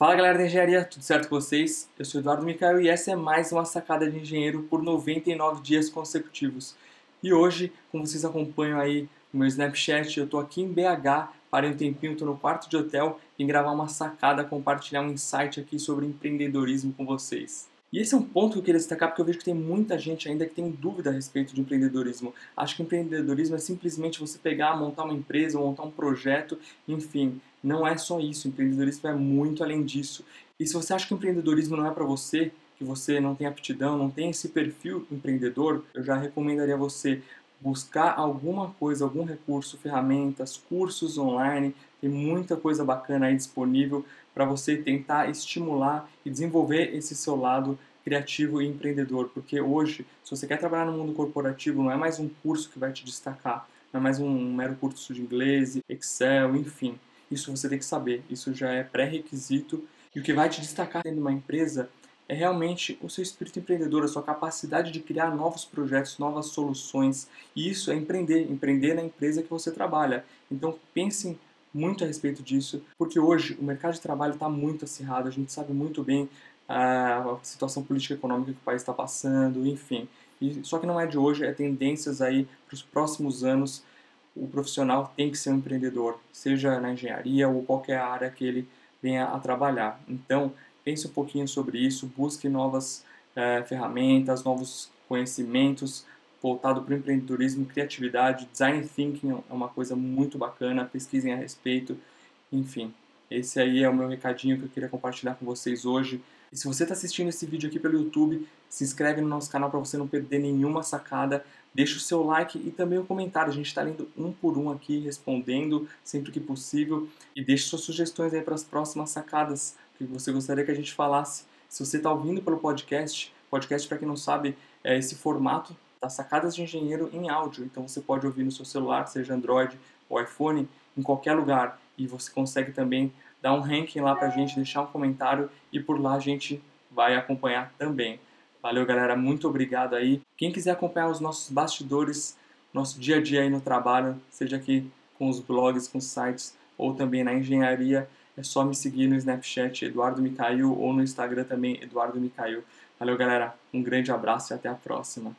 Fala galera da engenharia, tudo certo com vocês? Eu sou Eduardo Micael e essa é mais uma sacada de engenheiro por 99 dias consecutivos. E hoje, como vocês acompanham aí no meu Snapchat, eu estou aqui em BH, parei um tempinho, estou no quarto de hotel em gravar uma sacada, compartilhar um insight aqui sobre empreendedorismo com vocês. E esse é um ponto que eu queria destacar porque eu vejo que tem muita gente ainda que tem dúvida a respeito de empreendedorismo. Acho que empreendedorismo é simplesmente você pegar, montar uma empresa, montar um projeto, enfim. Não é só isso, empreendedorismo é muito além disso. E se você acha que empreendedorismo não é para você, que você não tem aptidão, não tem esse perfil empreendedor, eu já recomendaria você buscar alguma coisa, algum recurso, ferramentas, cursos online, tem muita coisa bacana aí disponível para você tentar estimular e desenvolver esse seu lado criativo e empreendedor, porque hoje, se você quer trabalhar no mundo corporativo, não é mais um curso que vai te destacar, não é mais um mero curso de inglês, Excel, enfim. Isso você tem que saber, isso já é pré-requisito. E o que vai te destacar dentro de uma empresa é realmente o seu espírito empreendedor, a sua capacidade de criar novos projetos, novas soluções. E isso é empreender, empreender na empresa que você trabalha. Então pense muito a respeito disso, porque hoje o mercado de trabalho está muito acirrado, a gente sabe muito bem a situação política e econômica que o país está passando, enfim. E, só que não é de hoje, é tendências aí para os próximos anos. O profissional tem que ser um empreendedor, seja na engenharia ou qualquer área que ele venha a trabalhar. Então, pense um pouquinho sobre isso, busque novas é, ferramentas, novos conhecimentos voltado para o empreendedorismo, criatividade, design thinking é uma coisa muito bacana, pesquisem a respeito, enfim. Esse aí é o meu recadinho que eu queria compartilhar com vocês hoje. E se você está assistindo esse vídeo aqui pelo YouTube, se inscreve no nosso canal para você não perder nenhuma sacada. Deixa o seu like e também o comentário. A gente está lendo um por um aqui, respondendo sempre que possível. E deixe suas sugestões aí para as próximas sacadas que você gostaria que a gente falasse. Se você está ouvindo pelo podcast, podcast para quem não sabe é esse formato das sacadas de engenheiro em áudio. Então você pode ouvir no seu celular, seja Android ou iPhone, em qualquer lugar. E você consegue também dar um ranking lá para a gente, deixar um comentário e por lá a gente vai acompanhar também. Valeu, galera. Muito obrigado aí. Quem quiser acompanhar os nossos bastidores, nosso dia a dia aí no trabalho, seja aqui com os blogs, com os sites ou também na engenharia, é só me seguir no Snapchat Eduardo Micail ou no Instagram também Eduardo Micail. Valeu, galera. Um grande abraço e até a próxima.